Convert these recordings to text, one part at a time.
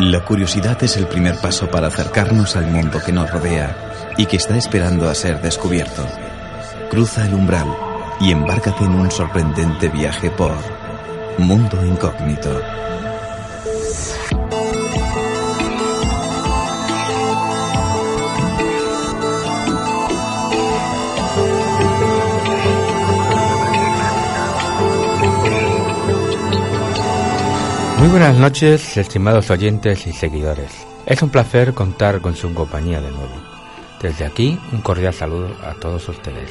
La curiosidad es el primer paso para acercarnos al mundo que nos rodea y que está esperando a ser descubierto. Cruza el umbral y embárcate en un sorprendente viaje por Mundo Incógnito. Muy buenas noches, estimados oyentes y seguidores. Es un placer contar con su compañía de nuevo. Desde aquí, un cordial saludo a todos ustedes.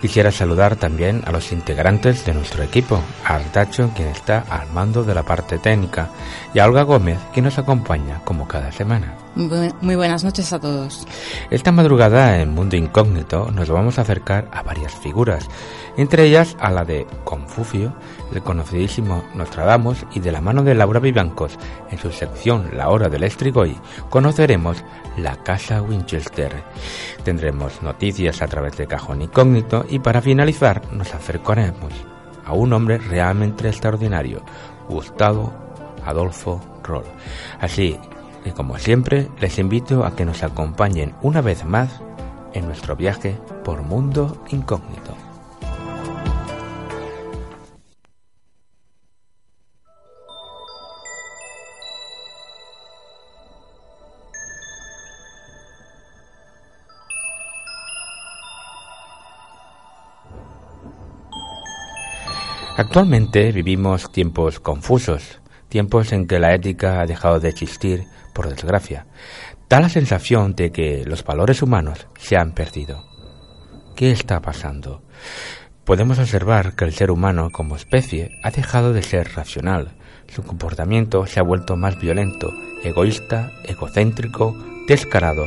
Quisiera saludar también a los integrantes de nuestro equipo, a Artacho, quien está al mando de la parte técnica, y a Olga Gómez, quien nos acompaña como cada semana. Muy buenas noches a todos. Esta madrugada en Mundo Incógnito nos vamos a acercar a varias figuras, entre ellas a la de Confucio, el conocidísimo Nostradamus y de la mano de Laura Vivancos, en su sección La Hora del Estrigoy, conoceremos la Casa Winchester. Tendremos noticias a través de Cajón Incógnito y para finalizar nos acercaremos a un hombre realmente extraordinario, Gustavo Adolfo Roll. Así que como siempre les invito a que nos acompañen una vez más en nuestro viaje por Mundo Incógnito. Actualmente vivimos tiempos confusos, tiempos en que la ética ha dejado de existir, por desgracia. Da la sensación de que los valores humanos se han perdido. ¿Qué está pasando? Podemos observar que el ser humano como especie ha dejado de ser racional. Su comportamiento se ha vuelto más violento, egoísta, egocéntrico, descarado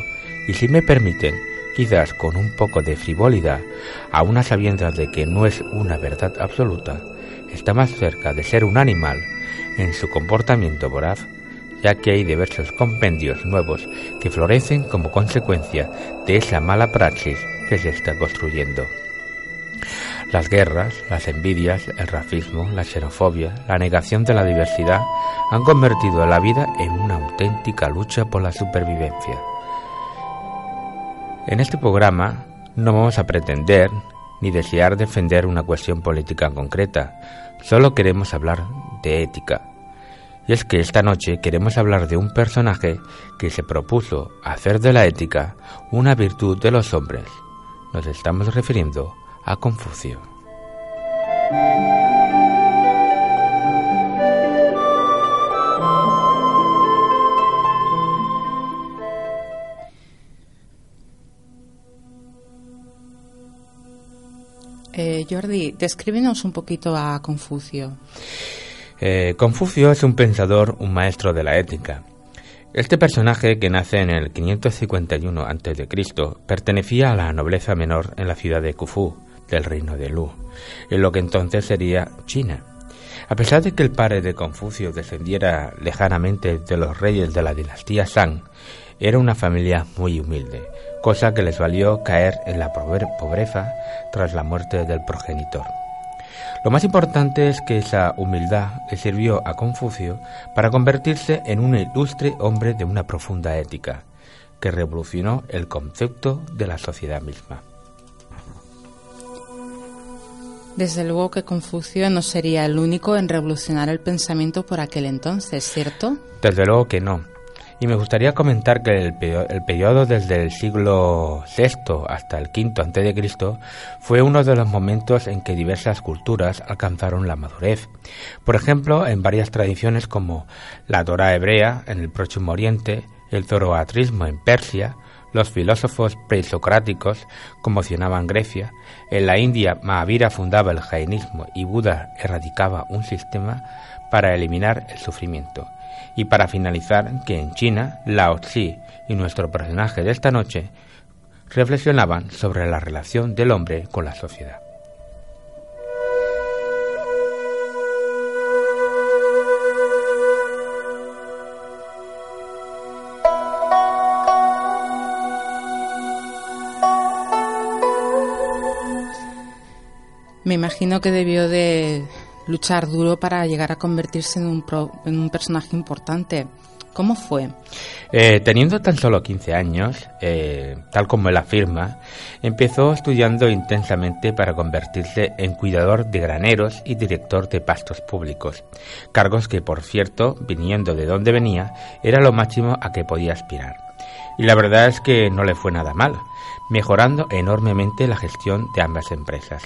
y si me permiten, quizás con un poco de frivolidad, a una sabiendas de que no es una verdad absoluta, está más cerca de ser un animal en su comportamiento voraz, ya que hay diversos compendios nuevos que florecen como consecuencia de esa mala praxis que se está construyendo. Las guerras, las envidias, el racismo, la xenofobia, la negación de la diversidad han convertido la vida en una auténtica lucha por la supervivencia. En este programa no vamos a pretender ni desear defender una cuestión política concreta, solo queremos hablar de ética. Y es que esta noche queremos hablar de un personaje que se propuso hacer de la ética una virtud de los hombres. Nos estamos refiriendo a Confucio. Eh, Jordi, descríbenos un poquito a Confucio. Eh, Confucio es un pensador, un maestro de la ética. Este personaje, que nace en el 551 a.C., pertenecía a la nobleza menor en la ciudad de Khufu, del reino de Lu, en lo que entonces sería China. A pesar de que el padre de Confucio descendiera lejanamente de los reyes de la dinastía Shang, era una familia muy humilde, cosa que les valió caer en la pobreza tras la muerte del progenitor. Lo más importante es que esa humildad le sirvió a Confucio para convertirse en un ilustre hombre de una profunda ética, que revolucionó el concepto de la sociedad misma. Desde luego que Confucio no sería el único en revolucionar el pensamiento por aquel entonces, ¿cierto? Desde luego que no. Y me gustaría comentar que el, periodo desde el siglo VI hasta el V a.C. fue uno de los momentos en que diversas culturas alcanzaron la madurez. Por ejemplo, en varias tradiciones como la Torah hebrea en el Próximo Oriente, el zoroastrismo en Persia, los filósofos presocráticos conmocionaban Grecia, en la India Mahavira fundaba el jainismo y Buda erradicaba un sistema para eliminar el sufrimiento. Y para finalizar, que en China, Lao Tzu y nuestro personaje de esta noche reflexionaban sobre la relación del hombre con la sociedad. Me imagino que debió de luchar duro para llegar a convertirse en un, en un personaje importante. ¿Cómo fue? Eh, teniendo tan solo 15 años, eh, tal como él afirma, empezó estudiando intensamente para convertirse en cuidador de graneros y director de pastos públicos, cargos que, por cierto, viniendo de donde venía, era lo máximo a que podía aspirar. Y la verdad es que no le fue nada mal, mejorando enormemente la gestión de ambas empresas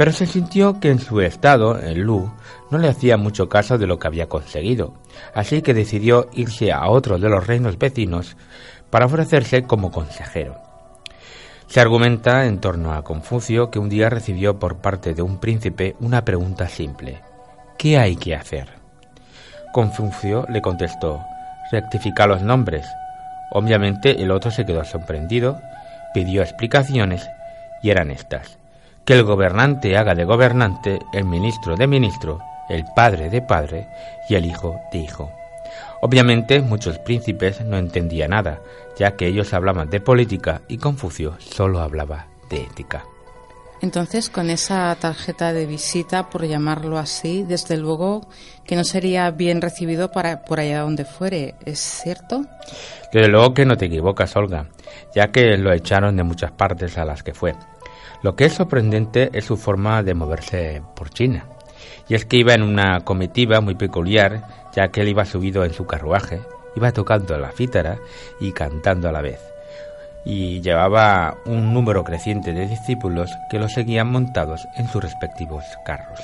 pero se sintió que en su estado, en Lu, no le hacía mucho caso de lo que había conseguido, así que decidió irse a otro de los reinos vecinos para ofrecerse como consejero. Se argumenta en torno a Confucio que un día recibió por parte de un príncipe una pregunta simple. ¿Qué hay que hacer? Confucio le contestó, rectifica los nombres. Obviamente el otro se quedó sorprendido, pidió explicaciones y eran estas que el gobernante haga de gobernante, el ministro de ministro, el padre de padre y el hijo de hijo. Obviamente muchos príncipes no entendían nada, ya que ellos hablaban de política y Confucio solo hablaba de ética. Entonces, con esa tarjeta de visita, por llamarlo así, desde luego que no sería bien recibido para por allá donde fuere, ¿es cierto? Desde luego que no te equivocas, Olga, ya que lo echaron de muchas partes a las que fue. Lo que es sorprendente es su forma de moverse por China. Y es que iba en una comitiva muy peculiar, ya que él iba subido en su carruaje, iba tocando la cítara y cantando a la vez. Y llevaba un número creciente de discípulos que lo seguían montados en sus respectivos carros.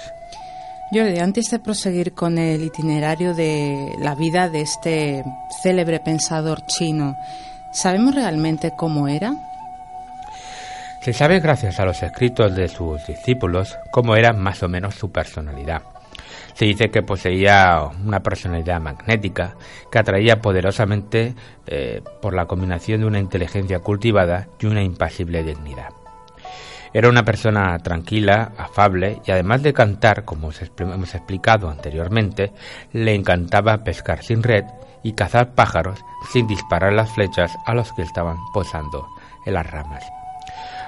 Jordi, antes de proseguir con el itinerario de la vida de este célebre pensador chino, ¿sabemos realmente cómo era? Se sabe gracias a los escritos de sus discípulos cómo era más o menos su personalidad. Se dice que poseía una personalidad magnética que atraía poderosamente eh, por la combinación de una inteligencia cultivada y una impasible dignidad. Era una persona tranquila, afable y además de cantar, como hemos explicado anteriormente, le encantaba pescar sin red y cazar pájaros sin disparar las flechas a los que estaban posando en las ramas.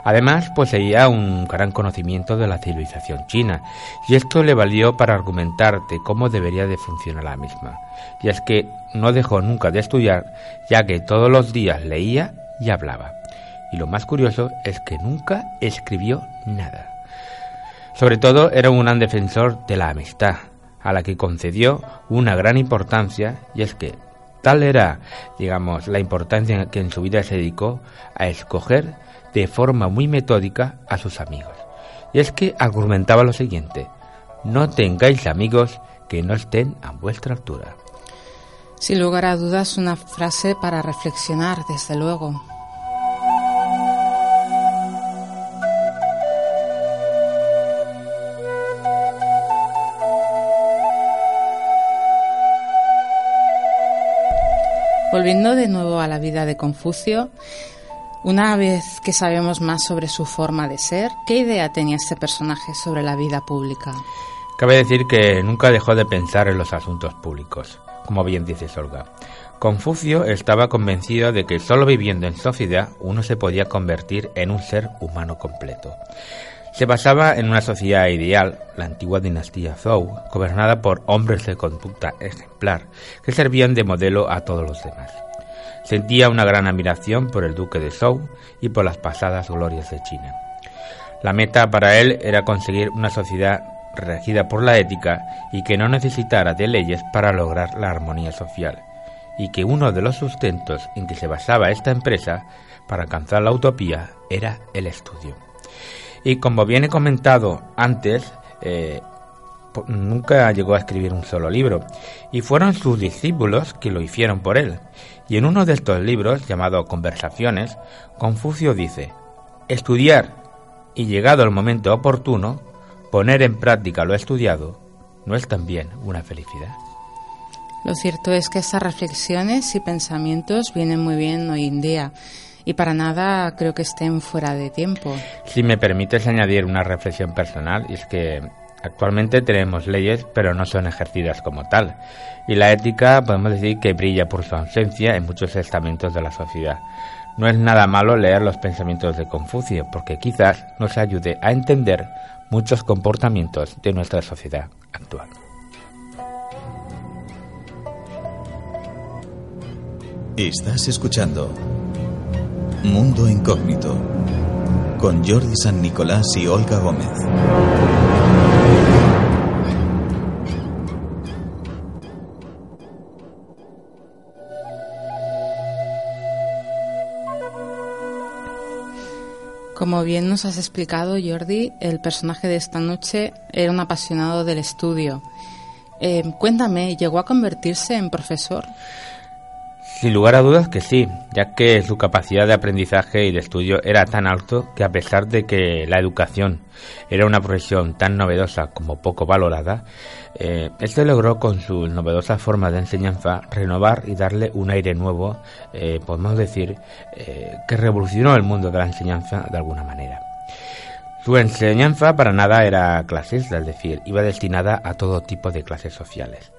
Además, poseía un gran conocimiento de la civilización china, y esto le valió para argumentar de cómo debería de funcionar la misma. Y es que no dejó nunca de estudiar, ya que todos los días leía y hablaba. Y lo más curioso es que nunca escribió nada. Sobre todo era un gran defensor de la amistad, a la que concedió una gran importancia, y es que tal era, digamos, la importancia que en su vida se dedicó a escoger de forma muy metódica a sus amigos. Y es que argumentaba lo siguiente, no tengáis amigos que no estén a vuestra altura. Sin lugar a dudas, una frase para reflexionar, desde luego. Volviendo de nuevo a la vida de Confucio, una vez que sabemos más sobre su forma de ser, ¿qué idea tenía este personaje sobre la vida pública? Cabe decir que nunca dejó de pensar en los asuntos públicos, como bien dice Olga. Confucio estaba convencido de que solo viviendo en sociedad uno se podía convertir en un ser humano completo. Se basaba en una sociedad ideal, la antigua dinastía Zhou, gobernada por hombres de conducta ejemplar, que servían de modelo a todos los demás. Sentía una gran admiración por el duque de Zhou y por las pasadas glorias de China. La meta para él era conseguir una sociedad regida por la ética y que no necesitara de leyes para lograr la armonía social, y que uno de los sustentos en que se basaba esta empresa para alcanzar la utopía era el estudio. Y como bien he comentado antes, eh, nunca llegó a escribir un solo libro, y fueron sus discípulos que lo hicieron por él. Y en uno de estos libros, llamado Conversaciones, Confucio dice, estudiar y llegado el momento oportuno, poner en práctica lo estudiado, ¿no es también una felicidad? Lo cierto es que estas reflexiones y pensamientos vienen muy bien hoy en día y para nada creo que estén fuera de tiempo. Si me permites añadir una reflexión personal, es que actualmente tenemos leyes, pero no son ejercidas como tal. Y la ética podemos decir que brilla por su ausencia en muchos estamentos de la sociedad. No es nada malo leer los pensamientos de Confucio, porque quizás nos ayude a entender muchos comportamientos de nuestra sociedad actual. Estás escuchando Mundo Incógnito con Jordi San Nicolás y Olga Gómez. Como bien nos has explicado, Jordi, el personaje de esta noche era un apasionado del estudio. Eh, cuéntame, ¿llegó a convertirse en profesor? Sin lugar a dudas que sí, ya que su capacidad de aprendizaje y de estudio era tan alto que a pesar de que la educación era una profesión tan novedosa como poco valorada, eh, este logró con su novedosa forma de enseñanza renovar y darle un aire nuevo, eh, podemos decir, eh, que revolucionó el mundo de la enseñanza de alguna manera. Su enseñanza para nada era clasista, es decir, iba destinada a todo tipo de clases sociales.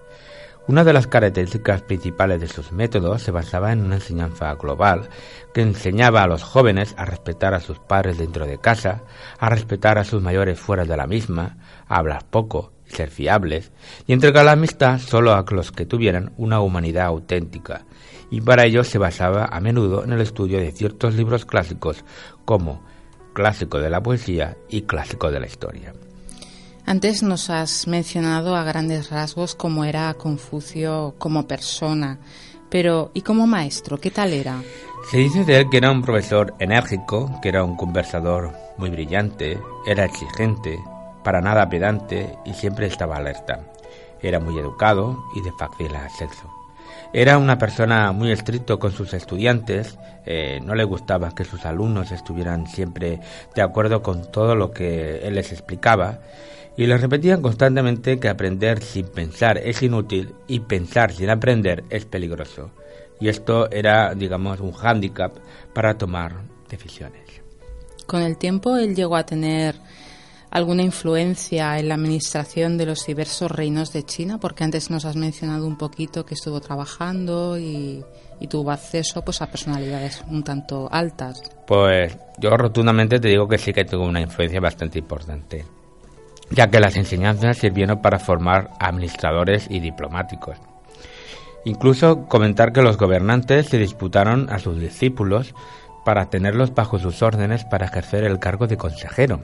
Una de las características principales de sus métodos se basaba en una enseñanza global que enseñaba a los jóvenes a respetar a sus padres dentro de casa, a respetar a sus mayores fuera de la misma, a hablar poco, ser fiables y entregar la amistad solo a los que tuvieran una humanidad auténtica. Y para ello se basaba a menudo en el estudio de ciertos libros clásicos como clásico de la poesía y clásico de la historia. Antes nos has mencionado a grandes rasgos cómo era Confucio como persona, pero ¿y como maestro? ¿Qué tal era? Se dice de él que era un profesor enérgico, que era un conversador muy brillante, era exigente, para nada pedante y siempre estaba alerta. Era muy educado y de fácil acceso. Era una persona muy estricto con sus estudiantes, eh, no le gustaba que sus alumnos estuvieran siempre de acuerdo con todo lo que él les explicaba y les repetían constantemente que aprender sin pensar es inútil y pensar sin aprender es peligroso. Y esto era, digamos, un hándicap para tomar decisiones. Con el tiempo él llegó a tener alguna influencia en la administración de los diversos reinos de China, porque antes nos has mencionado un poquito que estuvo trabajando y, tuvo acceso pues a personalidades un tanto altas. Pues yo rotundamente te digo que sí que tuvo una influencia bastante importante ya que las enseñanzas sirvieron para formar administradores y diplomáticos. Incluso comentar que los gobernantes se disputaron a sus discípulos para tenerlos bajo sus órdenes para ejercer el cargo de consejero.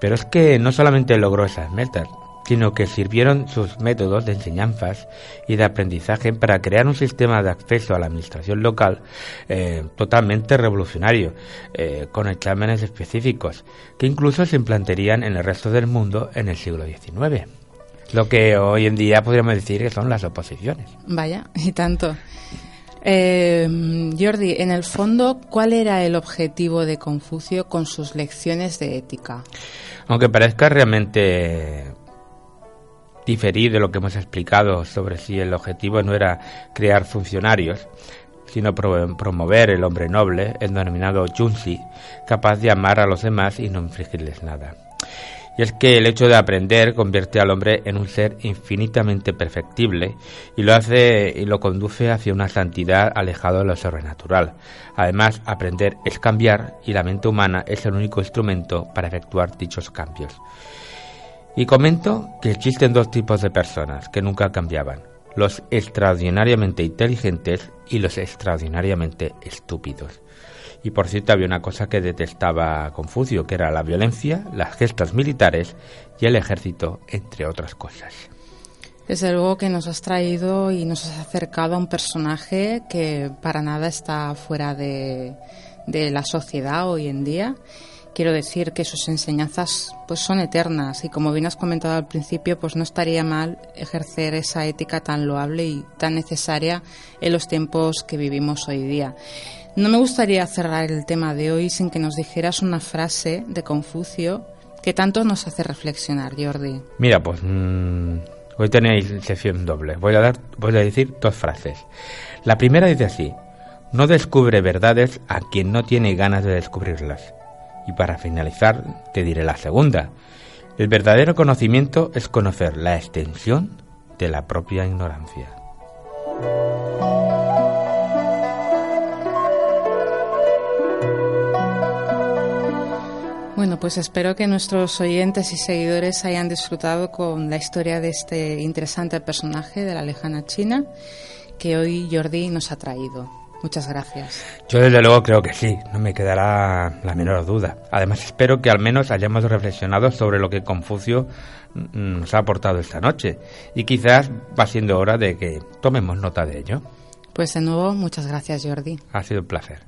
Pero es que no solamente logró esas metas, sino que sirvieron sus métodos de enseñanzas y de aprendizaje para crear un sistema de acceso a la administración local eh, totalmente revolucionario, eh, con exámenes específicos, que incluso se implantarían en el resto del mundo en el siglo XIX. Lo que hoy en día podríamos decir que son las oposiciones. Vaya, y tanto. Eh, Jordi, en el fondo, ¿cuál era el objetivo de Confucio con sus lecciones de ética? Aunque parezca realmente diferir de lo que hemos explicado sobre si el objetivo no era crear funcionarios, sino promover el hombre noble, el denominado Junsi, capaz de amar a los demás y no infligirles nada. Y es que el hecho de aprender convierte al hombre en un ser infinitamente perfectible y lo hace y lo conduce hacia una santidad alejado de lo sobrenatural. Además, aprender es cambiar y la mente humana es el único instrumento para efectuar dichos cambios. Y comento que existen dos tipos de personas que nunca cambiaban, los extraordinariamente inteligentes y los extraordinariamente estúpidos. Y por cierto había una cosa que detestaba Confucio, que era la violencia, las gestas militares y el ejército, entre otras cosas. Es algo que nos has traído y nos has acercado a un personaje que para nada está fuera de, de la sociedad hoy en día quiero decir que sus enseñanzas pues son eternas y como bien has comentado al principio pues no estaría mal ejercer esa ética tan loable y tan necesaria en los tiempos que vivimos hoy día. No me gustaría cerrar el tema de hoy sin que nos dijeras una frase de Confucio que tanto nos hace reflexionar, Jordi. Mira, pues mm, hoy tenéis sesión doble. Voy a dar, voy a decir dos frases. La primera dice así: No descubre verdades a quien no tiene ganas de descubrirlas. Y para finalizar, te diré la segunda. El verdadero conocimiento es conocer la extensión de la propia ignorancia. Bueno, pues espero que nuestros oyentes y seguidores hayan disfrutado con la historia de este interesante personaje de la lejana China que hoy Jordi nos ha traído. Muchas gracias. Yo desde luego creo que sí, no me quedará la menor duda. Además espero que al menos hayamos reflexionado sobre lo que Confucio nos ha aportado esta noche y quizás va siendo hora de que tomemos nota de ello. Pues de nuevo, muchas gracias Jordi. Ha sido un placer.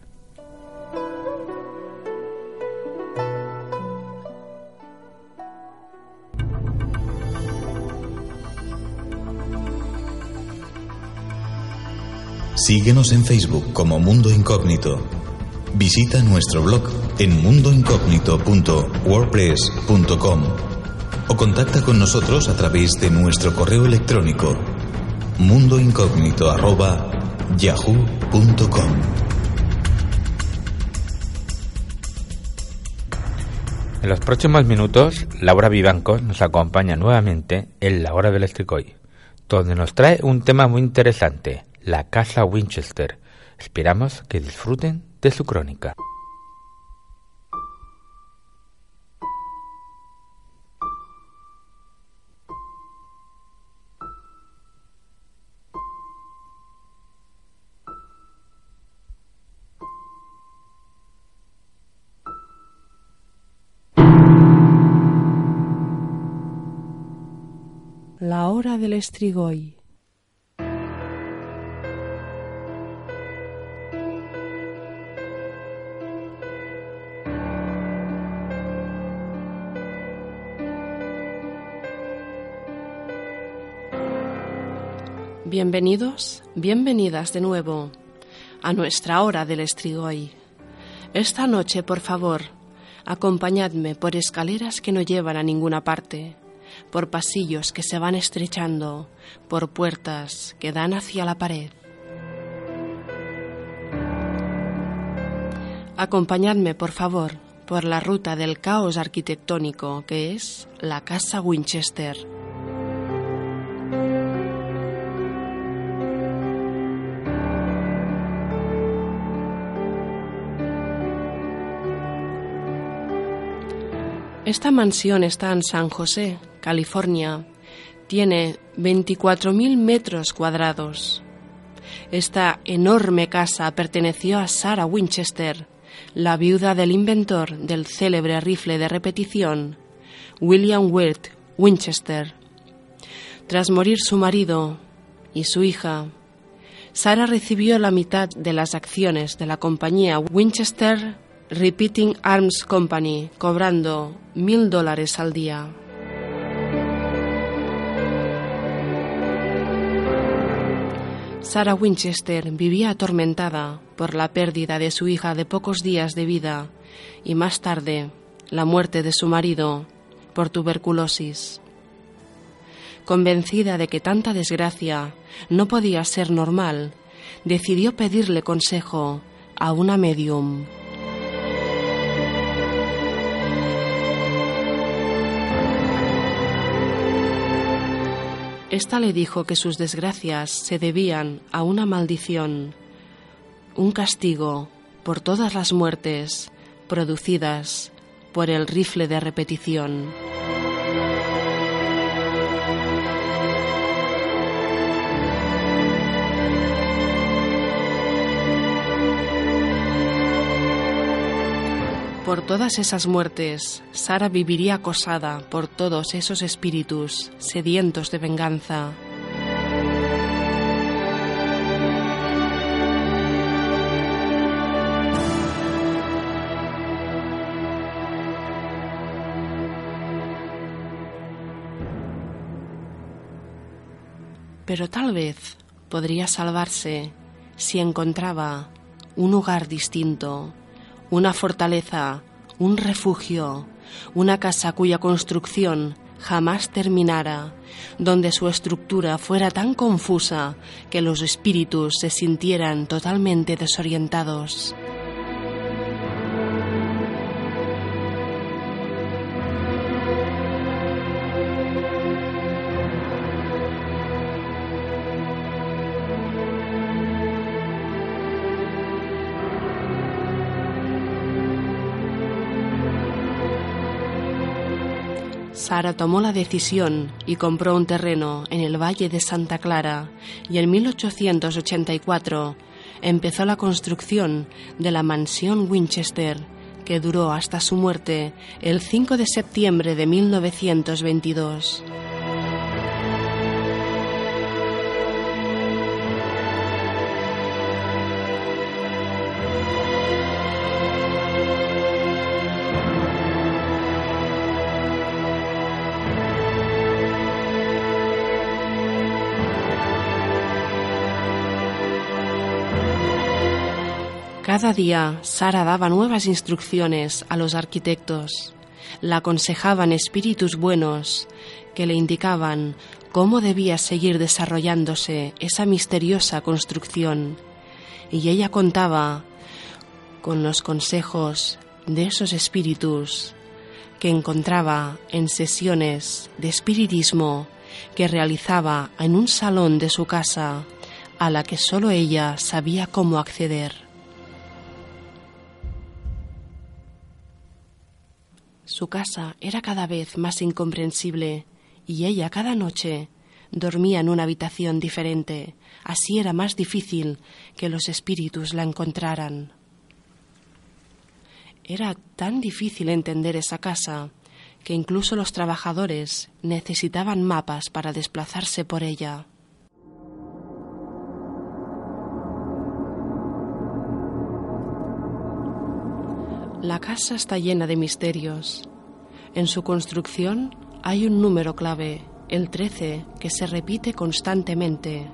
Síguenos en Facebook como Mundo Incógnito. Visita nuestro blog en mundoincógnito.wordpress.com o contacta con nosotros a través de nuestro correo electrónico mundoincógnito@yahoo.com. En los próximos minutos, Laura Vivanco nos acompaña nuevamente en La Hora del Estricoy, donde nos trae un tema muy interesante, la Casa Winchester. Esperamos que disfruten de su crónica. La hora del estrigoy. Bienvenidos, bienvenidas de nuevo a nuestra hora del estrigoy. Esta noche, por favor, acompañadme por escaleras que no llevan a ninguna parte, por pasillos que se van estrechando, por puertas que dan hacia la pared. Acompañadme, por favor, por la ruta del caos arquitectónico que es la Casa Winchester. Esta mansión está en San José, California. Tiene 24.000 metros cuadrados. Esta enorme casa perteneció a Sarah Winchester, la viuda del inventor del célebre rifle de repetición, William Wirt Winchester. Tras morir su marido y su hija, Sarah recibió la mitad de las acciones de la compañía Winchester Repeating Arms Company, cobrando mil dólares al día. Sarah Winchester vivía atormentada por la pérdida de su hija de pocos días de vida y más tarde la muerte de su marido por tuberculosis. Convencida de que tanta desgracia no podía ser normal, decidió pedirle consejo a una medium. Esta le dijo que sus desgracias se debían a una maldición, un castigo por todas las muertes producidas por el rifle de repetición. Por todas esas muertes, Sara viviría acosada por todos esos espíritus sedientos de venganza. Pero tal vez podría salvarse si encontraba un hogar distinto una fortaleza, un refugio, una casa cuya construcción jamás terminara, donde su estructura fuera tan confusa que los espíritus se sintieran totalmente desorientados. Sara tomó la decisión y compró un terreno en el Valle de Santa Clara y en 1884 empezó la construcción de la mansión Winchester, que duró hasta su muerte el 5 de septiembre de 1922. Cada día Sara daba nuevas instrucciones a los arquitectos. La aconsejaban espíritus buenos que le indicaban cómo debía seguir desarrollándose esa misteriosa construcción. Y ella contaba con los consejos de esos espíritus que encontraba en sesiones de espiritismo que realizaba en un salón de su casa a la que solo ella sabía cómo acceder. Su casa era cada vez más incomprensible y ella cada noche dormía en una habitación diferente. Así era más difícil que los espíritus la encontraran. Era tan difícil entender esa casa que incluso los trabajadores necesitaban mapas para desplazarse por ella. La casa está llena de misterios. En su construcción hay un número clave, el 13, que se repite constantemente.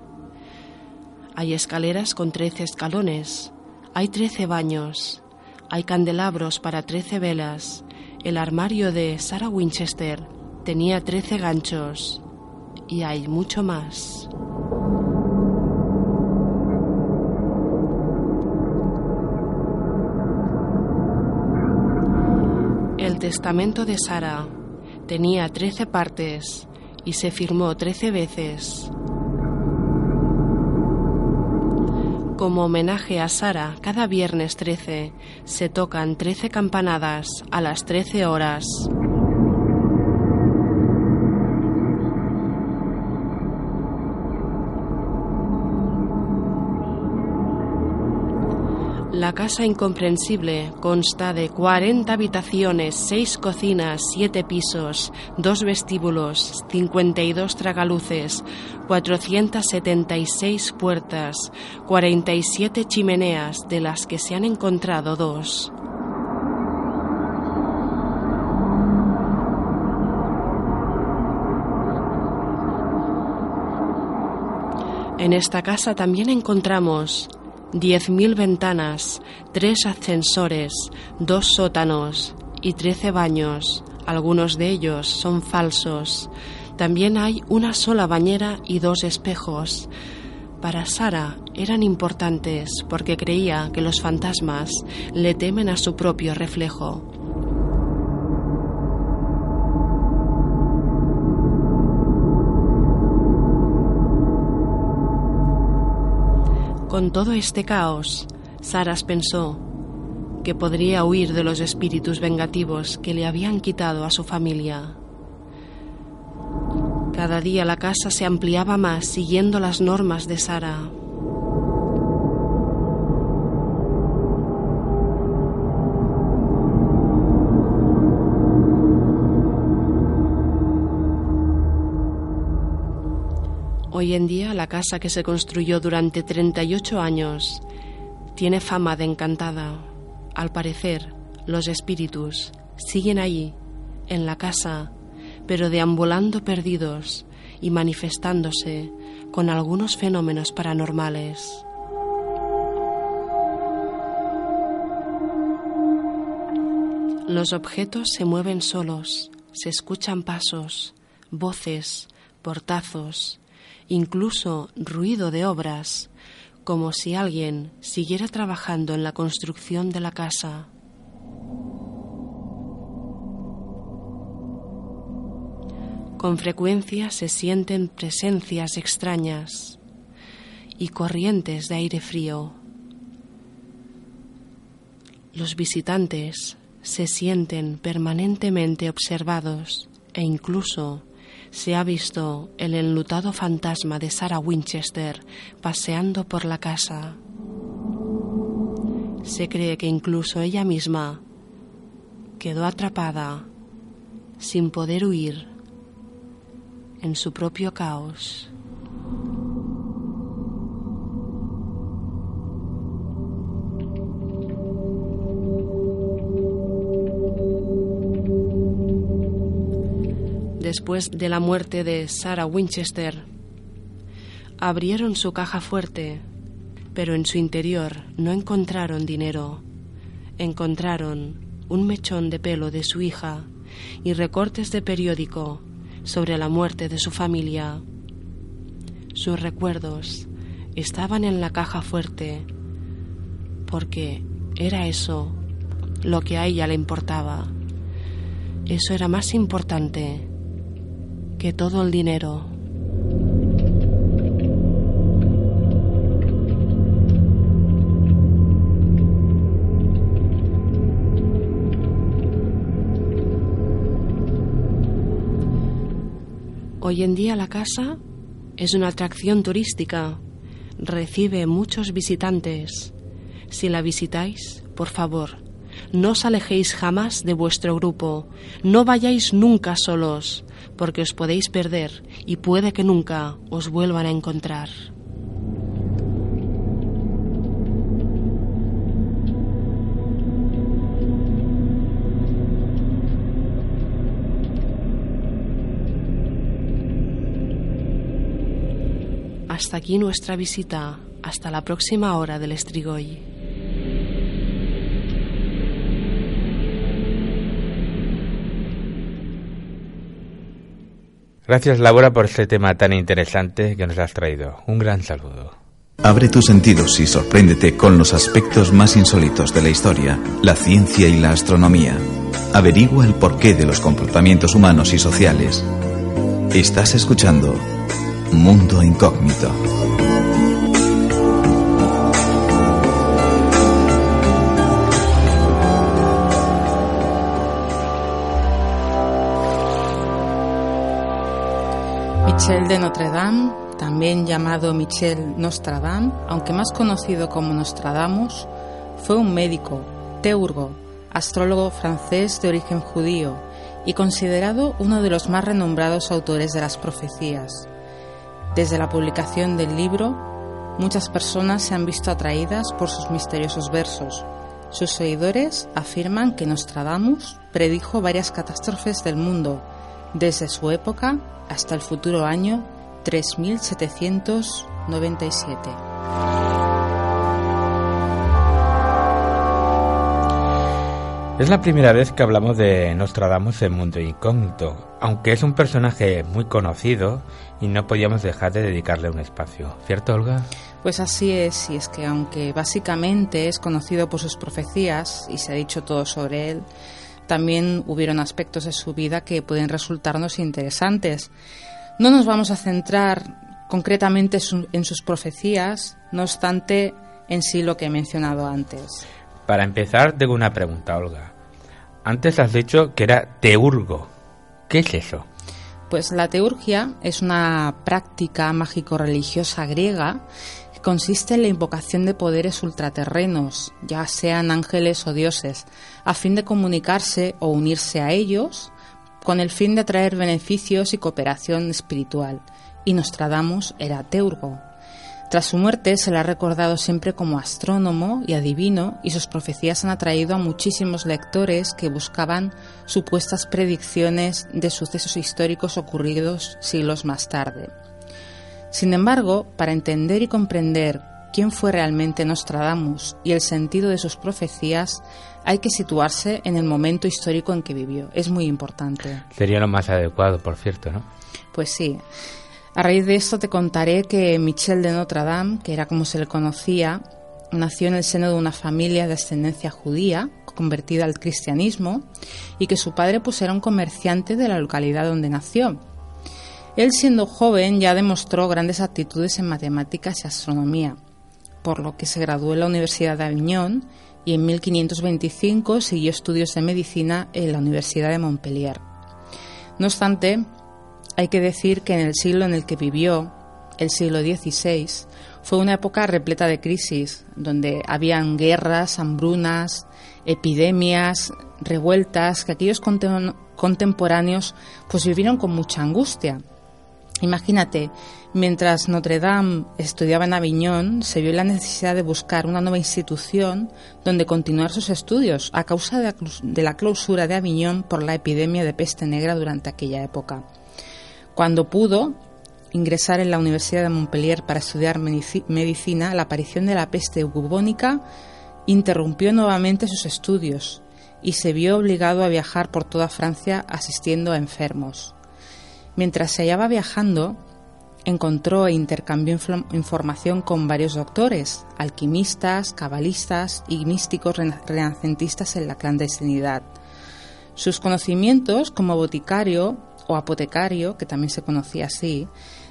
Hay escaleras con 13 escalones, hay 13 baños, hay candelabros para 13 velas. El armario de Sarah Winchester tenía 13 ganchos y hay mucho más. Testamento de Sara tenía trece partes y se firmó trece veces. Como homenaje a Sara, cada viernes 13 se tocan trece campanadas a las trece horas. La casa incomprensible consta de 40 habitaciones, 6 cocinas, 7 pisos, 2 vestíbulos, 52 tragaluces, 476 puertas, 47 chimeneas, de las que se han encontrado dos. En esta casa también encontramos 10.000 ventanas, tres ascensores, dos sótanos y 13 baños. Algunos de ellos son falsos. También hay una sola bañera y dos espejos. Para Sara eran importantes porque creía que los fantasmas le temen a su propio reflejo. Con todo este caos, Saras pensó que podría huir de los espíritus vengativos que le habían quitado a su familia. Cada día la casa se ampliaba más siguiendo las normas de Sara. Hoy en día la casa que se construyó durante 38 años tiene fama de encantada. Al parecer, los espíritus siguen allí, en la casa, pero deambulando perdidos y manifestándose con algunos fenómenos paranormales. Los objetos se mueven solos, se escuchan pasos, voces, portazos, incluso ruido de obras, como si alguien siguiera trabajando en la construcción de la casa. Con frecuencia se sienten presencias extrañas y corrientes de aire frío. Los visitantes se sienten permanentemente observados e incluso se ha visto el enlutado fantasma de Sarah Winchester paseando por la casa. Se cree que incluso ella misma quedó atrapada sin poder huir en su propio caos. Después de la muerte de Sarah Winchester, abrieron su caja fuerte, pero en su interior no encontraron dinero. Encontraron un mechón de pelo de su hija y recortes de periódico sobre la muerte de su familia. Sus recuerdos estaban en la caja fuerte porque era eso lo que a ella le importaba. Eso era más importante todo el dinero. Hoy en día la casa es una atracción turística, recibe muchos visitantes. Si la visitáis, por favor, no os alejéis jamás de vuestro grupo, no vayáis nunca solos, porque os podéis perder y puede que nunca os vuelvan a encontrar. Hasta aquí nuestra visita. Hasta la próxima hora del Estrigoy. Gracias Laura por este tema tan interesante que nos has traído. Un gran saludo. Abre tus sentidos y sorpréndete con los aspectos más insólitos de la historia, la ciencia y la astronomía. Averigua el porqué de los comportamientos humanos y sociales. Estás escuchando Mundo Incógnito. Michel de Notre Dame, también llamado Michel Nostradam, aunque más conocido como Nostradamus, fue un médico, teurgo, astrólogo francés de origen judío y considerado uno de los más renombrados autores de las profecías. Desde la publicación del libro, muchas personas se han visto atraídas por sus misteriosos versos. Sus seguidores afirman que Nostradamus predijo varias catástrofes del mundo, desde su época hasta el futuro año 3797. Es la primera vez que hablamos de Nostradamus en Mundo Incógnito, aunque es un personaje muy conocido y no podíamos dejar de dedicarle un espacio. ¿Cierto, Olga? Pues así es, y es que aunque básicamente es conocido por sus profecías y se ha dicho todo sobre él, también hubieron aspectos de su vida que pueden resultarnos interesantes. No nos vamos a centrar concretamente en sus profecías, no obstante en sí lo que he mencionado antes. Para empezar, tengo una pregunta, Olga. Antes has dicho que era teurgo. ¿Qué es eso? Pues la teurgia es una práctica mágico-religiosa griega consiste en la invocación de poderes ultraterrenos, ya sean ángeles o dioses, a fin de comunicarse o unirse a ellos con el fin de traer beneficios y cooperación espiritual. Y Nostradamus era teurgo. Tras su muerte se le ha recordado siempre como astrónomo y adivino y sus profecías han atraído a muchísimos lectores que buscaban supuestas predicciones de sucesos históricos ocurridos siglos más tarde. Sin embargo, para entender y comprender quién fue realmente Nostradamus y el sentido de sus profecías, hay que situarse en el momento histórico en que vivió. Es muy importante. Sería lo más adecuado, por cierto, ¿no? Pues sí. A raíz de esto te contaré que Michel de Notre Dame, que era como se le conocía, nació en el seno de una familia de ascendencia judía, convertida al cristianismo, y que su padre pues era un comerciante de la localidad donde nació. Él siendo joven ya demostró grandes aptitudes en matemáticas y astronomía, por lo que se graduó en la Universidad de Aviñón y en 1525 siguió estudios de medicina en la Universidad de Montpellier. No obstante, hay que decir que en el siglo en el que vivió, el siglo XVI, fue una época repleta de crisis, donde habían guerras, hambrunas, epidemias, revueltas, que aquellos contemporáneos pues vivieron con mucha angustia. Imagínate, mientras Notre Dame estudiaba en Aviñón, se vio la necesidad de buscar una nueva institución donde continuar sus estudios a causa de la clausura de Aviñón por la epidemia de peste negra durante aquella época. Cuando pudo, ingresar en la Universidad de Montpellier para estudiar medicina, la aparición de la peste bubónica interrumpió nuevamente sus estudios y se vio obligado a viajar por toda Francia asistiendo a enfermos. Mientras se hallaba viajando, encontró e intercambió información con varios doctores, alquimistas, cabalistas y místicos renacentistas en la clandestinidad. Sus conocimientos como boticario o apotecario, que también se conocía así,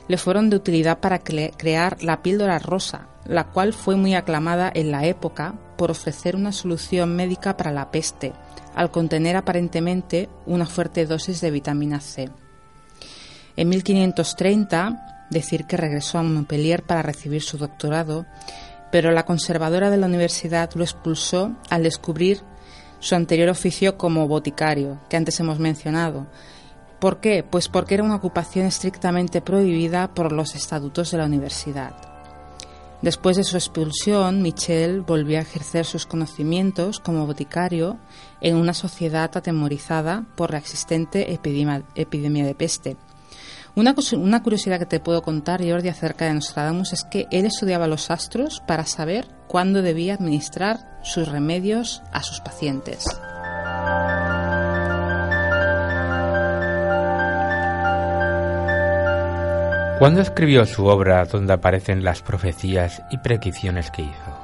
le fueron de utilidad para crear la píldora rosa, la cual fue muy aclamada en la época por ofrecer una solución médica para la peste, al contener aparentemente una fuerte dosis de vitamina C. En 1530, decir que regresó a Montpellier para recibir su doctorado, pero la conservadora de la universidad lo expulsó al descubrir su anterior oficio como boticario, que antes hemos mencionado, ¿Por qué? Pues porque era una ocupación estrictamente prohibida por los estatutos de la universidad. Después de su expulsión, Michel volvió a ejercer sus conocimientos como boticario en una sociedad atemorizada por la existente epidemia, de peste. Una, una, curiosidad que te puedo contar, Jordi, acerca de Nostradamus es que él estudiaba los astros para saber cuándo debía administrar sus remedios a sus pacientes. ¿Cuándo escribió su obra donde aparecen las profecías y predicciones que hizo?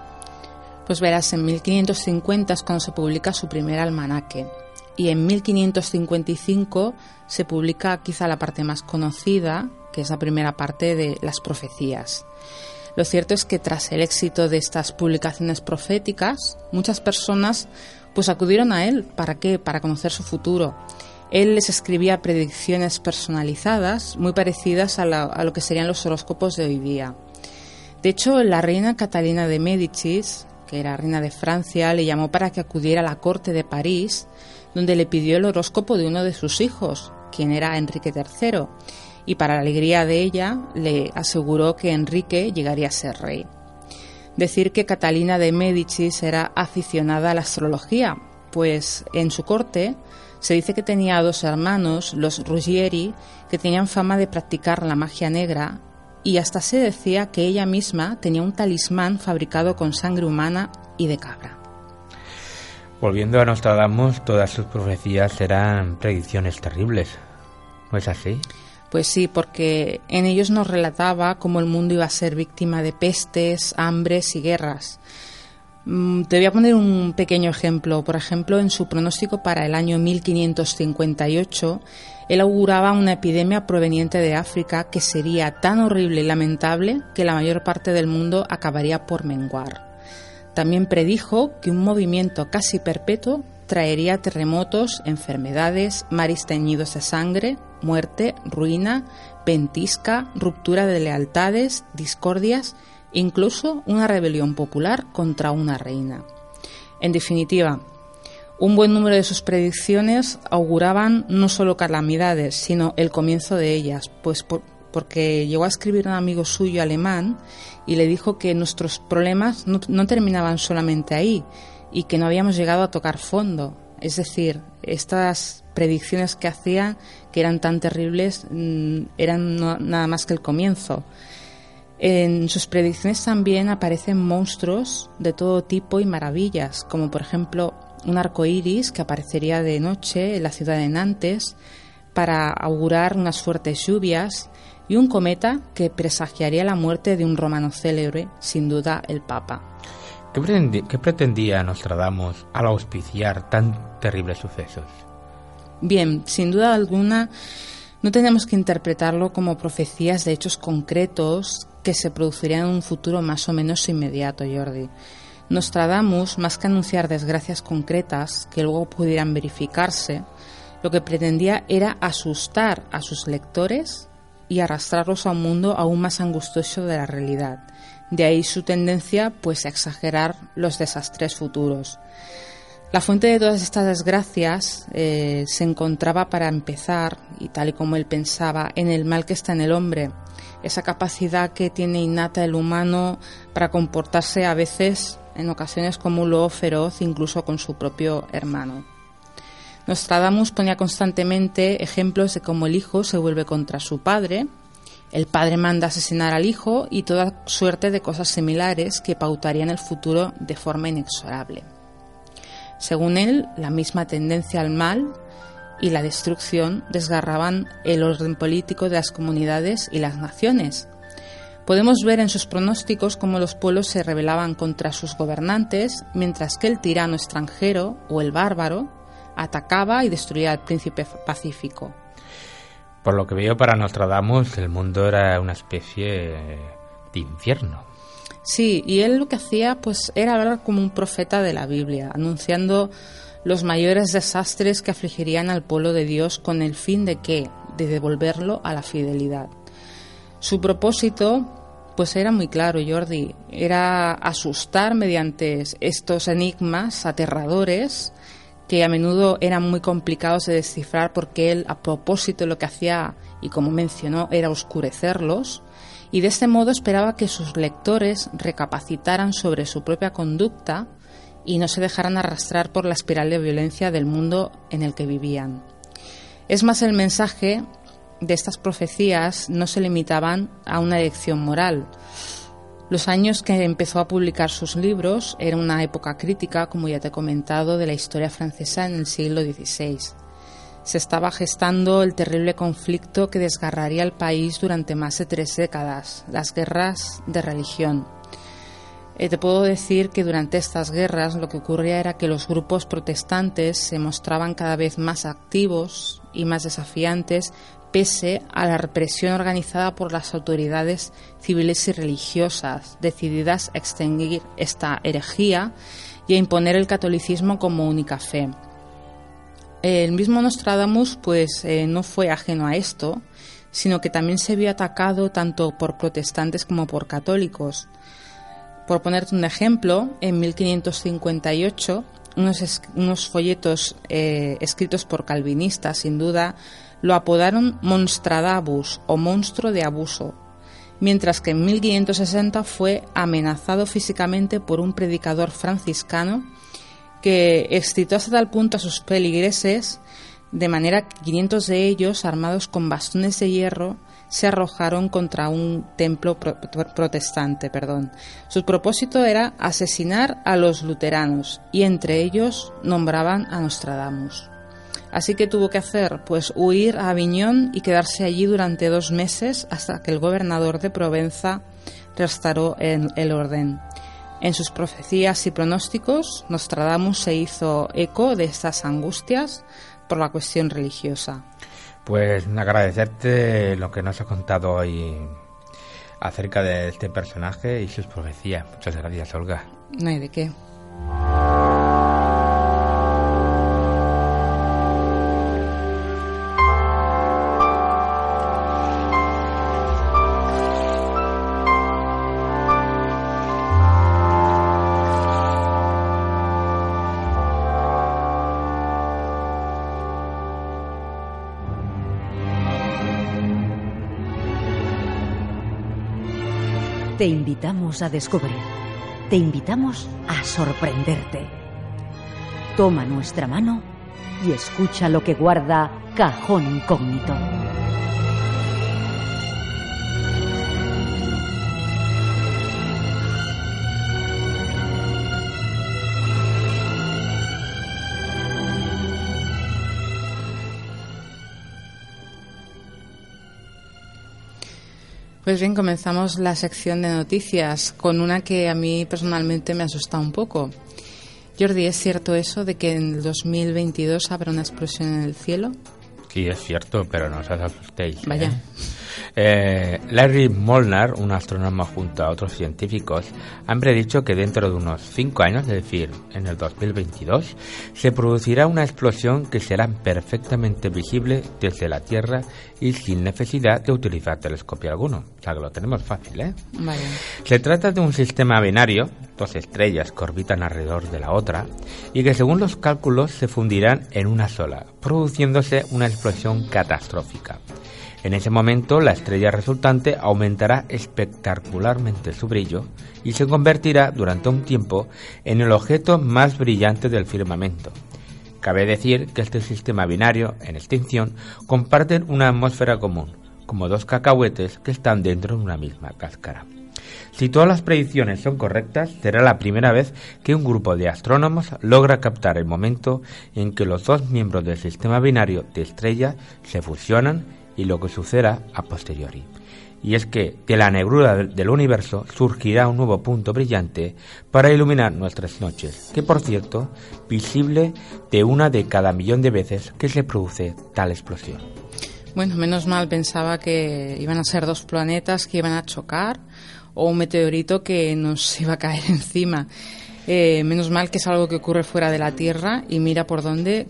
Pues verás, en 1550 es cuando se publica su primer almanaque y en 1555 se publica quizá la parte más conocida, que es la primera parte de las profecías. Lo cierto es que tras el éxito de estas publicaciones proféticas, muchas personas pues acudieron a él, ¿para qué? Para conocer su futuro él les escribía predicciones personalizadas muy parecidas a, lo que serían los horóscopos de hoy día. De hecho, la reina Catalina de Médicis, que era reina de Francia, le llamó para que acudiera a la corte de París, donde le pidió el horóscopo de uno de sus hijos, quien era Enrique III, y para la alegría de ella le aseguró que Enrique llegaría a ser rey. Decir que Catalina de Médicis era aficionada a la astrología, pues en su corte se dice que tenía dos hermanos, los Ruggieri, que tenían fama de practicar la magia negra y hasta se decía que ella misma tenía un talismán fabricado con sangre humana y de cabra. Volviendo a Nostradamus, todas sus profecías eran predicciones terribles. ¿No es así? Pues sí, porque en ellos nos relataba cómo el mundo iba a ser víctima de pestes, hambres y guerras. Mm, te voy a poner un pequeño ejemplo. Por ejemplo, en su pronóstico para el año 1558, él auguraba una epidemia proveniente de África que sería tan horrible y lamentable que la mayor parte del mundo acabaría por menguar. También predijo que un movimiento casi perpetuo traería terremotos, enfermedades, mares teñidos de sangre, muerte, ruina, ventisca, ruptura de lealtades, discordias incluso una rebelión popular contra una reina. En definitiva, un buen número de sus predicciones auguraban no solo calamidades, sino el comienzo de ellas, pues porque llegó a escribir un amigo suyo alemán y le dijo que nuestros problemas no, terminaban solamente ahí y que no habíamos llegado a tocar fondo. Es decir, estas predicciones que hacían, que eran tan terribles, mm, eran nada más que el comienzo. En sus predicciones también aparecen monstruos de todo tipo y maravillas, como por ejemplo un arco iris que aparecería de noche en la ciudad de Nantes para augurar unas fuertes lluvias y un cometa que presagiaría la muerte de un romano célebre, sin duda el Papa. ¿Qué pretendía, Nostradamus al auspiciar tan terribles sucesos? Bien, sin duda alguna, no tenemos que interpretarlo como profecías de hechos concretos que se producirían en un futuro más o menos inmediato, Jordi. Nostradamus, más que anunciar desgracias concretas que luego pudieran verificarse, lo que pretendía era asustar a sus lectores y arrastrarlos a un mundo aún más angustioso de la realidad. De ahí su tendencia pues a exagerar los desastres futuros. La fuente de todas estas desgracias eh, se encontraba para empezar, y tal y como él pensaba, en el mal que está en el hombre, esa capacidad que tiene innata el humano para comportarse a veces, en ocasiones, como un lobo feroz, incluso con su propio hermano. Nostradamus ponía constantemente ejemplos de cómo el hijo se vuelve contra su padre, el padre manda asesinar al hijo y toda suerte de cosas similares que pautarían el futuro de forma inexorable. Según él, la misma tendencia al mal y la destrucción desgarraban el orden político de las comunidades y las naciones. Podemos ver en sus pronósticos cómo los pueblos se rebelaban contra sus gobernantes, mientras que el tirano extranjero o el bárbaro atacaba y destruía al príncipe pacífico. Por lo que veo para Nostradamus, el mundo era una especie de infierno. Sí, y él lo que hacía pues era hablar como un profeta de la Biblia, anunciando los mayores desastres que afligirían al pueblo de Dios con el fin de que de devolverlo a la fidelidad. Su propósito pues era muy claro, Jordi, era asustar mediante estos enigmas aterradores que a menudo eran muy complicados de descifrar porque él a propósito lo que hacía y como mencionó era oscurecerlos y de este modo esperaba que sus lectores recapacitaran sobre su propia conducta y no se dejaran arrastrar por la espiral de violencia del mundo en el que vivían. Es más, el mensaje de estas profecías no se limitaban a una lección moral. Los años que empezó a publicar sus libros era una época crítica, como ya te he comentado, de la historia francesa en el siglo XVI se estaba gestando el terrible conflicto que desgarraría el país durante más de tres décadas, las guerras de religión. Eh, te puedo decir que durante estas guerras lo que ocurría era que los grupos protestantes se mostraban cada vez más activos y más desafiantes pese a la represión organizada por las autoridades civiles y religiosas, decididas a extinguir esta herejía y a imponer el catolicismo como única fe. El mismo Nostradamus pues eh, no fue ajeno a esto, sino que también se vio atacado tanto por protestantes como por católicos. Por ponerte un ejemplo, en 1558 unos, unos folletos eh, escritos por calvinistas, sin duda, lo apodaron Monstradabus o monstruo de abuso, mientras que en 1560 fue amenazado físicamente por un predicador franciscano que excitó hasta tal punto a sus peligreses de manera que 500 de ellos, armados con bastones de hierro, se arrojaron contra un templo protestante. Perdón. Su propósito era asesinar a los luteranos y entre ellos nombraban a Nostradamus. Así que tuvo que hacer, pues, huir a Aviñón y quedarse allí durante dos meses hasta que el gobernador de Provenza restauró el orden. En sus profecías y pronósticos, Nostradamus se hizo eco de estas angustias por la cuestión religiosa. Pues agradecerte lo que nos ha contado hoy acerca de este personaje y sus profecías. Muchas gracias, Olga. No hay de qué. A descubrir. Te invitamos a sorprenderte. Toma nuestra mano y escucha lo que guarda Cajón Incógnito. Pues bien, comenzamos la sección de noticias con una que a mí personalmente me asusta un poco. Jordi, ¿es cierto eso de que en el 2022 habrá una explosión en el cielo? Sí, es cierto, pero no os asustéis. Vaya. Eh, Larry Molnar, un astrónomo junto a otros científicos, han predicho que dentro de unos cinco años, es decir, en el 2022, se producirá una explosión que será perfectamente visible desde la Tierra y sin necesidad de utilizar telescopio alguno. O sea que lo tenemos fácil, ¿eh? Se trata de un sistema binario, dos estrellas que orbitan alrededor de la otra, y que según los cálculos se fundirán en una sola, produciéndose una explosión catastrófica. En ese momento, la estrella resultante aumentará espectacularmente su brillo y se convertirá durante un tiempo en el objeto más brillante del firmamento. Cabe decir que este sistema binario, en extinción, comparten una atmósfera común, como dos cacahuetes que están dentro de una misma cáscara. Si todas las predicciones son correctas, será la primera vez que un grupo de astrónomos logra captar el momento en que los dos miembros del sistema binario de estrella se fusionan y lo que sucederá a posteriori. Y es que de la negrura del universo surgirá un nuevo punto brillante para iluminar nuestras noches, que por cierto, visible de una de cada millón de veces que se produce tal explosión. Bueno, menos mal pensaba que iban a ser dos planetas que iban a chocar o un meteorito que nos iba a caer encima. Eh, menos mal que es algo que ocurre fuera de la Tierra y mira por dónde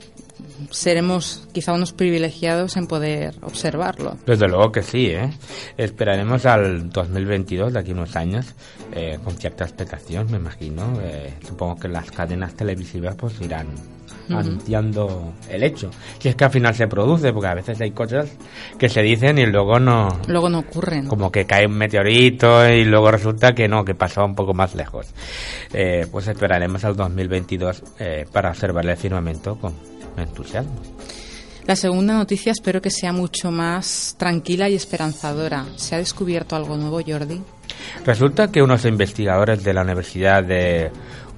seremos quizá unos privilegiados en poder observarlo. Desde luego que sí, ¿eh? Esperaremos al 2022, de aquí a unos años, eh, con cierta expectación, me imagino. Eh, supongo que las cadenas televisivas pues irán anunciando el hecho. Si es que al final se produce, porque a veces hay cosas que se dicen y luego no... Luego no ocurren. Como que cae un meteorito y luego resulta que no, que pasaba un poco más lejos. Eh, pues esperaremos al 2022 eh, para observar el firmamento con entusiasmo. La segunda noticia espero que sea mucho más tranquila y esperanzadora. ¿Se ha descubierto algo nuevo, Jordi? Resulta que unos investigadores de la Universidad de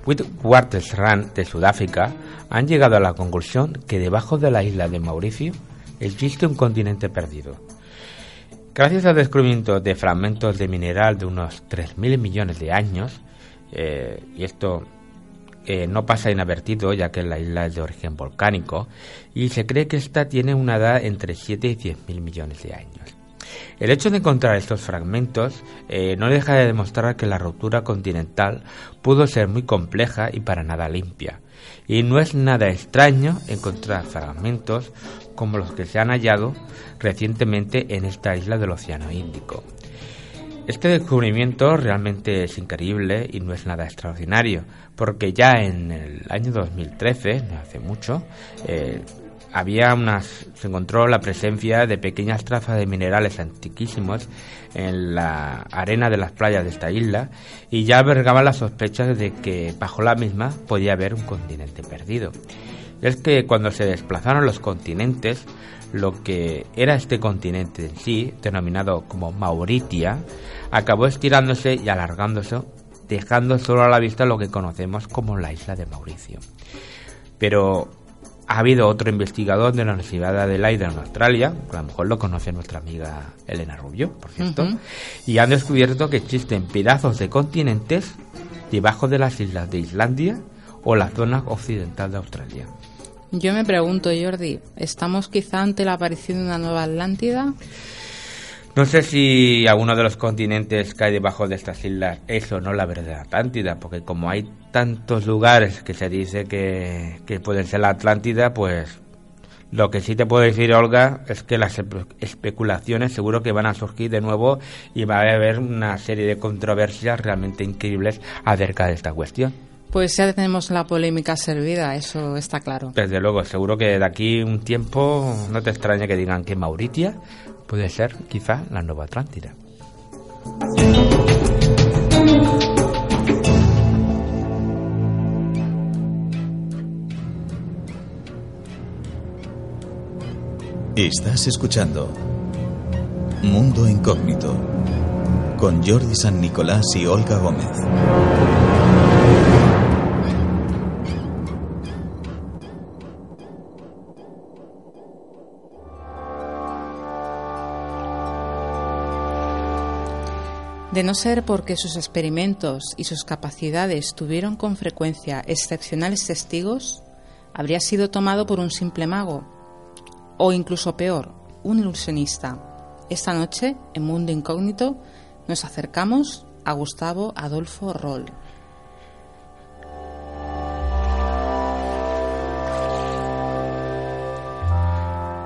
Witwatersrand de Sudáfrica han llegado a la conclusión que debajo de la isla de Mauricio existe un continente perdido. Gracias al descubrimiento de fragmentos de mineral de unos 3.000 millones de años, eh, y esto eh, no pasa inadvertido ya que la isla es de origen volcánico, y se cree que esta tiene una edad entre 7 y 10.000 millones de años. El hecho de encontrar estos fragmentos eh, no deja de demostrar que la ruptura continental pudo ser muy compleja y para nada limpia. Y no es nada extraño encontrar fragmentos como los que se han hallado recientemente en esta isla del Océano Índico. Este descubrimiento realmente es increíble y no es nada extraordinario, porque ya en el año 2013, no hace mucho, eh, había unas, se encontró la presencia de pequeñas trazas de minerales antiquísimos en la arena de las playas de esta isla y ya albergaban las sospechas de que bajo la misma podía haber un continente perdido. Es que cuando se desplazaron los continentes, lo que era este continente en sí, denominado como Mauritia, acabó estirándose y alargándose, dejando solo a la vista lo que conocemos como la isla de Mauricio. Pero ha habido otro investigador de la Universidad de Adelaide en Australia, a lo mejor lo conoce nuestra amiga Elena Rubio, por cierto, y han descubierto que existen pedazos de continentes debajo de las islas de Islandia o la zona occidental de Australia. Yo me pregunto, Jordi, ¿estamos quizá ante la aparición de una nueva Atlántida? No sé si alguno de los continentes que hay debajo de estas islas es o no la verdadera Atlántida, porque como hay tantos lugares que se dice que, que pueden ser la Atlántida, pues lo que sí te puedo decir, Olga, es que las especulaciones seguro que van a surgir de nuevo y va a haber una serie de controversias realmente increíbles acerca de esta cuestión. Pues ya tenemos la polémica servida, eso está claro. Desde luego, seguro que de aquí un tiempo no te extraña que digan que Mauritia puede ser quizá la nueva Atlántida. Estás escuchando Mundo Incógnito con Jordi San Nicolás y Olga Gómez. De no ser porque sus experimentos y sus capacidades tuvieron con frecuencia excepcionales testigos, habría sido tomado por un simple mago, o incluso peor, un ilusionista. Esta noche, en Mundo Incógnito, nos acercamos a Gustavo Adolfo Roll.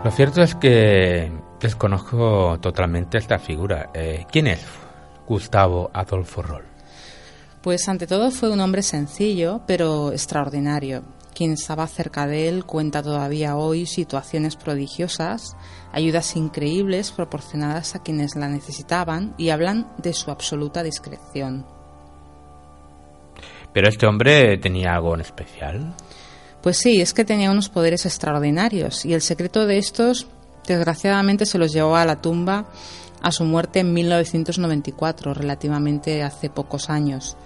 Lo cierto es que desconozco totalmente esta figura. Eh, ¿Quién es Gustavo Adolfo Roll? Pues ante todo fue un hombre sencillo, pero extraordinario. Quien estaba cerca de él cuenta todavía hoy situaciones prodigiosas, ayudas increíbles proporcionadas a quienes la necesitaban y hablan de su absoluta discreción. ¿Pero este hombre tenía algo en especial? Pues sí, es que tenía unos poderes extraordinarios y el secreto de estos, desgraciadamente, se los llevó a la tumba a su muerte en 1994, relativamente hace pocos años.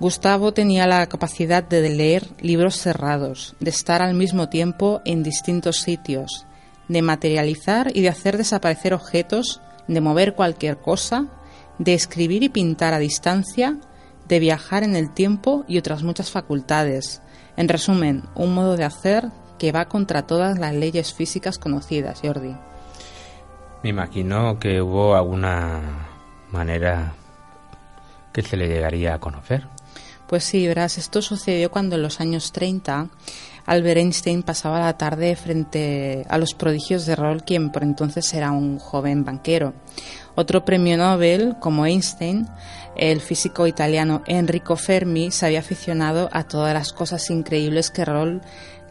Gustavo tenía la capacidad de leer libros cerrados, de estar al mismo tiempo en distintos sitios, de materializar y de hacer desaparecer objetos, de mover cualquier cosa, de escribir y pintar a distancia, de viajar en el tiempo y otras muchas facultades, en resumen, un modo de hacer que va contra todas las leyes físicas conocidas, Jordi. Me imagino que hubo alguna manera que se le llegaría a conocer. Pues sí, verás, esto sucedió cuando en los años 30 Albert Einstein pasaba la tarde frente a los prodigios de Roll, quien por entonces era un joven banquero. Otro premio Nobel, como Einstein, el físico italiano Enrico Fermi se había aficionado a todas las cosas increíbles que Roll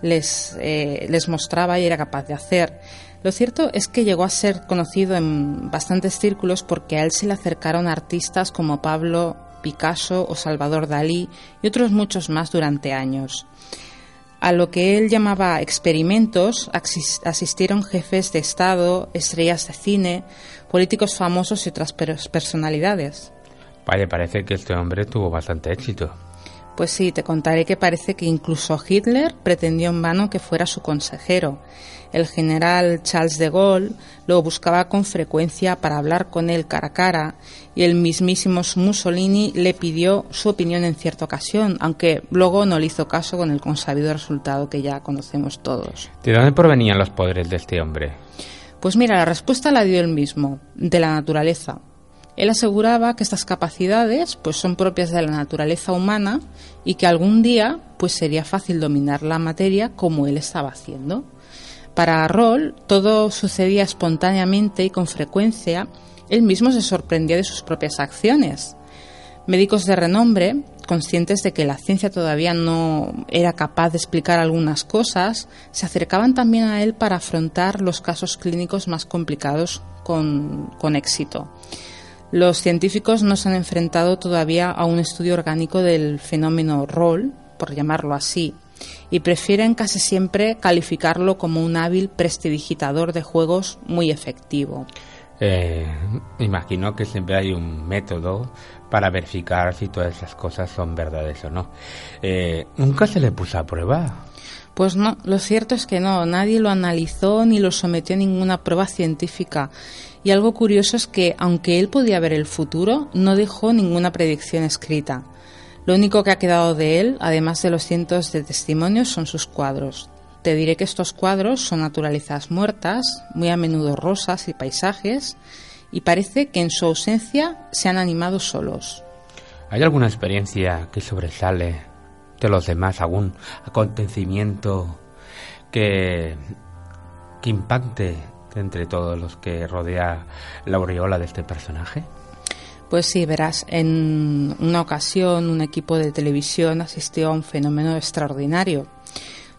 les, eh, les mostraba y era capaz de hacer. Lo cierto es que llegó a ser conocido en bastantes círculos porque a él se le acercaron artistas como Pablo Picasso o Salvador Dalí y otros muchos más durante años. A lo que él llamaba experimentos asistieron jefes de Estado, estrellas de cine, políticos famosos y otras personalidades. Vaya, parece que este hombre tuvo bastante éxito. Pues sí, te contaré que parece que incluso Hitler pretendió en vano que fuera su consejero. El general Charles de Gaulle lo buscaba con frecuencia para hablar con él cara a cara y el mismísimo Mussolini le pidió su opinión en cierta ocasión, aunque luego no le hizo caso con el consabido resultado que ya conocemos todos. ¿De dónde provenían los poderes de este hombre? Pues mira, la respuesta la dio él mismo, de la naturaleza. Él aseguraba que estas capacidades pues son propias de la naturaleza humana y que algún día pues sería fácil dominar la materia como él estaba haciendo. Para Roll todo sucedía espontáneamente y con frecuencia él mismo se sorprendía de sus propias acciones. Médicos de renombre, conscientes de que la ciencia todavía no era capaz de explicar algunas cosas, se acercaban también a él para afrontar los casos clínicos más complicados con, éxito. Los científicos no se han enfrentado todavía a un estudio orgánico del fenómeno Roll, por llamarlo así, y prefieren casi siempre calificarlo como un hábil prestidigitador de juegos muy efectivo. Eh, imagino que siempre hay un método para verificar si todas esas cosas son verdades o no. Eh, ¿Nunca se le puso a prueba? Pues no, lo cierto es que no, nadie lo analizó ni lo sometió a ninguna prueba científica y algo curioso es que, aunque él podía ver el futuro, no dejó ninguna predicción escrita. Lo único que ha quedado de él, además de los cientos de testimonios, son sus cuadros. Te diré que estos cuadros son naturalezas muertas, muy a menudo rosas y paisajes, y parece que en su ausencia se han animado solos. ¿Hay alguna experiencia que sobresale de los demás, algún acontecimiento que, que impacte entre todos los que rodea la aureola de este personaje? Pues sí, verás, en una ocasión un equipo de televisión asistió a un fenómeno extraordinario.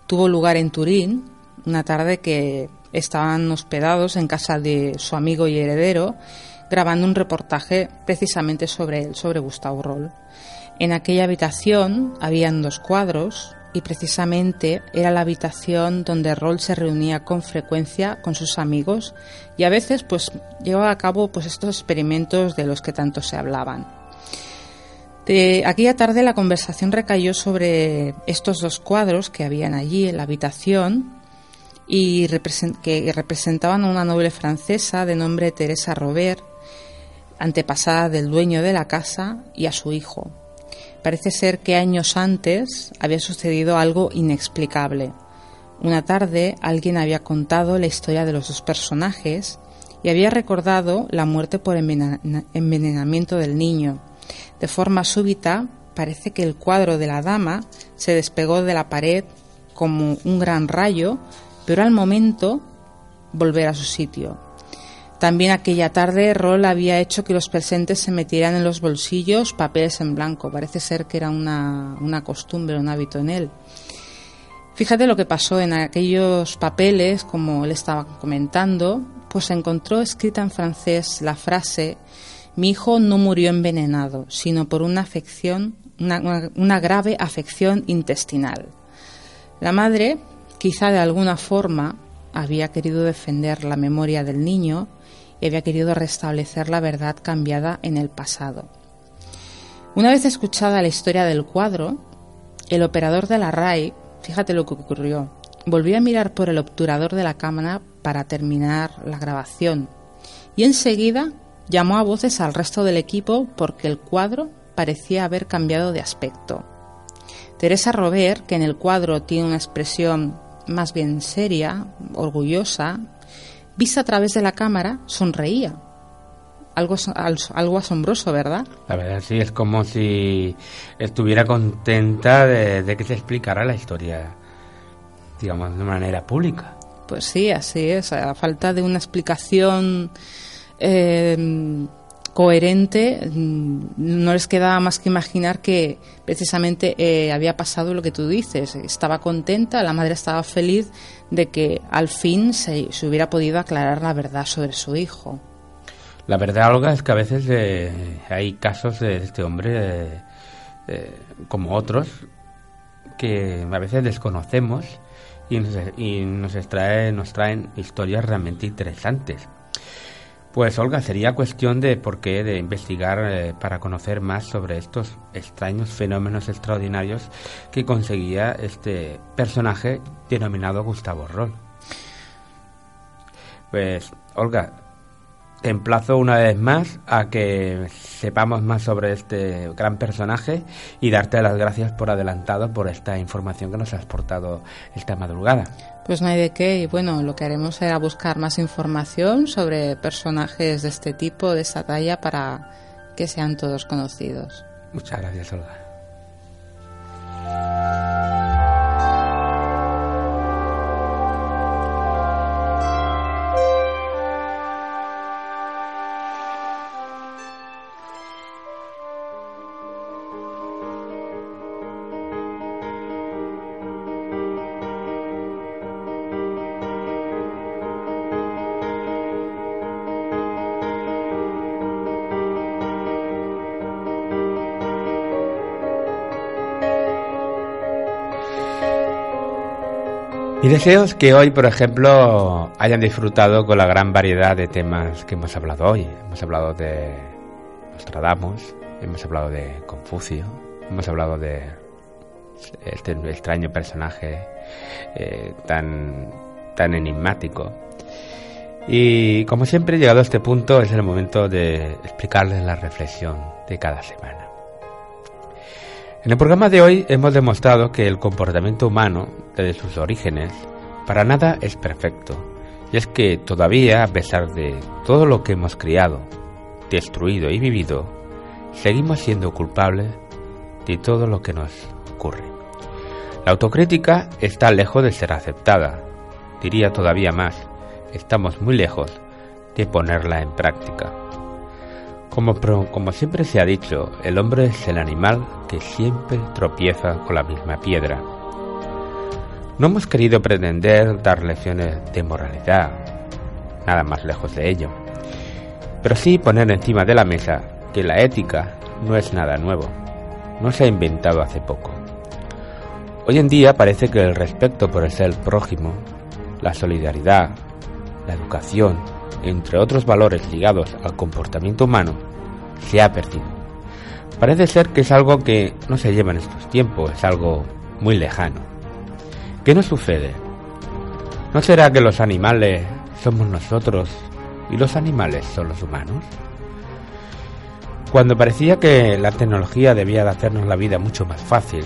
Tuvo lugar en Turín, una tarde que estaban hospedados en casa de su amigo y heredero, grabando un reportaje precisamente sobre él, sobre Gustavo Roll. En aquella habitación habían dos cuadros, y precisamente era la habitación donde Roll se reunía con frecuencia con sus amigos y a veces pues llevaba a cabo pues estos experimentos de los que tanto se hablaban. De aquella tarde la conversación recayó sobre estos dos cuadros que habían allí en la habitación y que representaban a una noble francesa de nombre Teresa Robert antepasada del dueño de la casa y a su hijo. Parece ser que años antes había sucedido algo inexplicable. Una tarde alguien había contado la historia de los dos personajes y había recordado la muerte por envenenamiento del niño. De forma súbita, parece que el cuadro de la dama se despegó de la pared como un gran rayo, pero al momento volver a su sitio. También aquella tarde Roll había hecho que los presentes se metieran en los bolsillos papeles en blanco. Parece ser que era una, una costumbre, un hábito en él. Fíjate lo que pasó en aquellos papeles, como él estaba comentando, pues encontró escrita en francés la frase mi hijo no murió envenenado, sino por una afección, una, grave afección intestinal. La madre, quizá de alguna forma, había querido defender la memoria del niño había querido restablecer la verdad cambiada en el pasado. Una vez escuchada la historia del cuadro, el operador de la RAI, fíjate lo que ocurrió, volvió a mirar por el obturador de la cámara para terminar la grabación y enseguida llamó a voces al resto del equipo porque el cuadro parecía haber cambiado de aspecto. Teresa Robert, que en el cuadro tiene una expresión más bien seria, orgullosa, vista a través de la cámara, sonreía. Algo, algo asombroso, ¿verdad? La verdad sí, es como si estuviera contenta de, que se explicara la historia, digamos, de manera pública. Pues sí, así es. A falta de una explicación eh, coherente, mm, no les quedaba más que imaginar que precisamente eh, había pasado lo que tú dices. Estaba contenta, la madre estaba feliz de que al fin se, hubiera podido aclarar la verdad sobre su hijo. La verdad, Olga, es que a veces eh, hay casos de este hombre, eh, como otros, que a veces desconocemos y nos, y nos, extrae, nos traen historias realmente interesantes. Pues Olga, sería cuestión de por qué, de investigar eh, para conocer más sobre estos extraños fenómenos extraordinarios que conseguía este personaje denominado Gustavo Roll. Pues Olga, te emplazo una vez más a que sepamos más sobre este gran personaje y darte las gracias por adelantado por esta información que nos has portado esta madrugada. Pues no hay de qué y bueno, lo que haremos será buscar más información sobre personajes de este tipo, de esta talla, para que sean todos conocidos. Muchas gracias, Olga. Y deseos que hoy, por ejemplo, hayan disfrutado con la gran variedad de temas que hemos hablado hoy. Hemos hablado de Nostradamus, hemos hablado de Confucio, hemos hablado de este extraño personaje eh, tan, tan enigmático. Y como siempre, llegado a este punto, es el momento de explicarles la reflexión de cada semana. En el programa de hoy hemos demostrado que el comportamiento humano, desde sus orígenes, para nada es perfecto. Y es que todavía, a pesar de todo lo que hemos criado, destruido y vivido, seguimos siendo culpables de todo lo que nos ocurre. La autocrítica está lejos de ser aceptada. Diría todavía más, estamos muy lejos de ponerla en práctica. Como, siempre se ha dicho, el hombre es el animal que siempre tropieza con la misma piedra. No hemos querido pretender dar lecciones de moralidad, nada más lejos de ello, pero sí poner encima de la mesa que la ética no es nada nuevo, no se ha inventado hace poco. Hoy en día parece que el respeto por el ser prójimo, la solidaridad, la educación entre otros valores ligados al comportamiento humano, se ha perdido. Parece ser que es algo que no se lleva en estos tiempos, es algo muy lejano. ¿Qué nos sucede? ¿No será que los animales somos nosotros y los animales son los humanos? Cuando parecía que la tecnología debía de hacernos la vida mucho más fácil,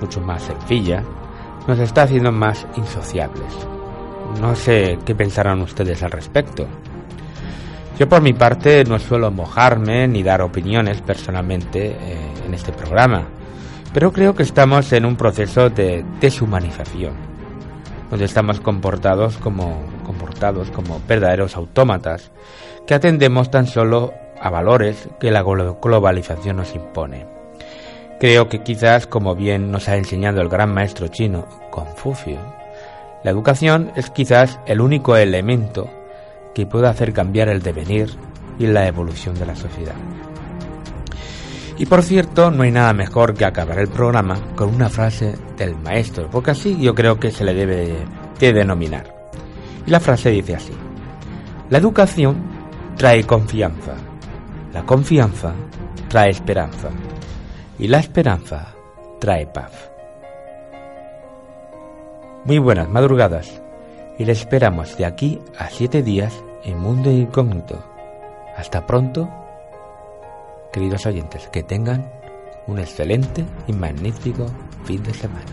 mucho más sencilla, nos está haciendo más insociables. No sé qué pensarán ustedes al respecto. Yo por mi parte no suelo mojarme ni dar opiniones personalmente eh, en este programa, pero creo que estamos en un proceso de deshumanización, donde estamos comportados como, comportados como verdaderos autómatas que atendemos tan solo a valores que la globalización nos impone. Creo que quizás, como bien nos ha enseñado el gran maestro chino Confucio, la educación es quizás el único elemento que puede hacer cambiar el devenir y la evolución de la sociedad. Y por cierto, no hay nada mejor que acabar el programa con una frase del maestro, porque así yo creo que se le debe de denominar. Y la frase dice así, la educación trae confianza, la confianza trae esperanza y la esperanza trae paz. Muy buenas madrugadas y le esperamos de aquí a siete días en Mundo Incógnito. Hasta pronto, queridos oyentes, que tengan un excelente y magnífico fin de semana.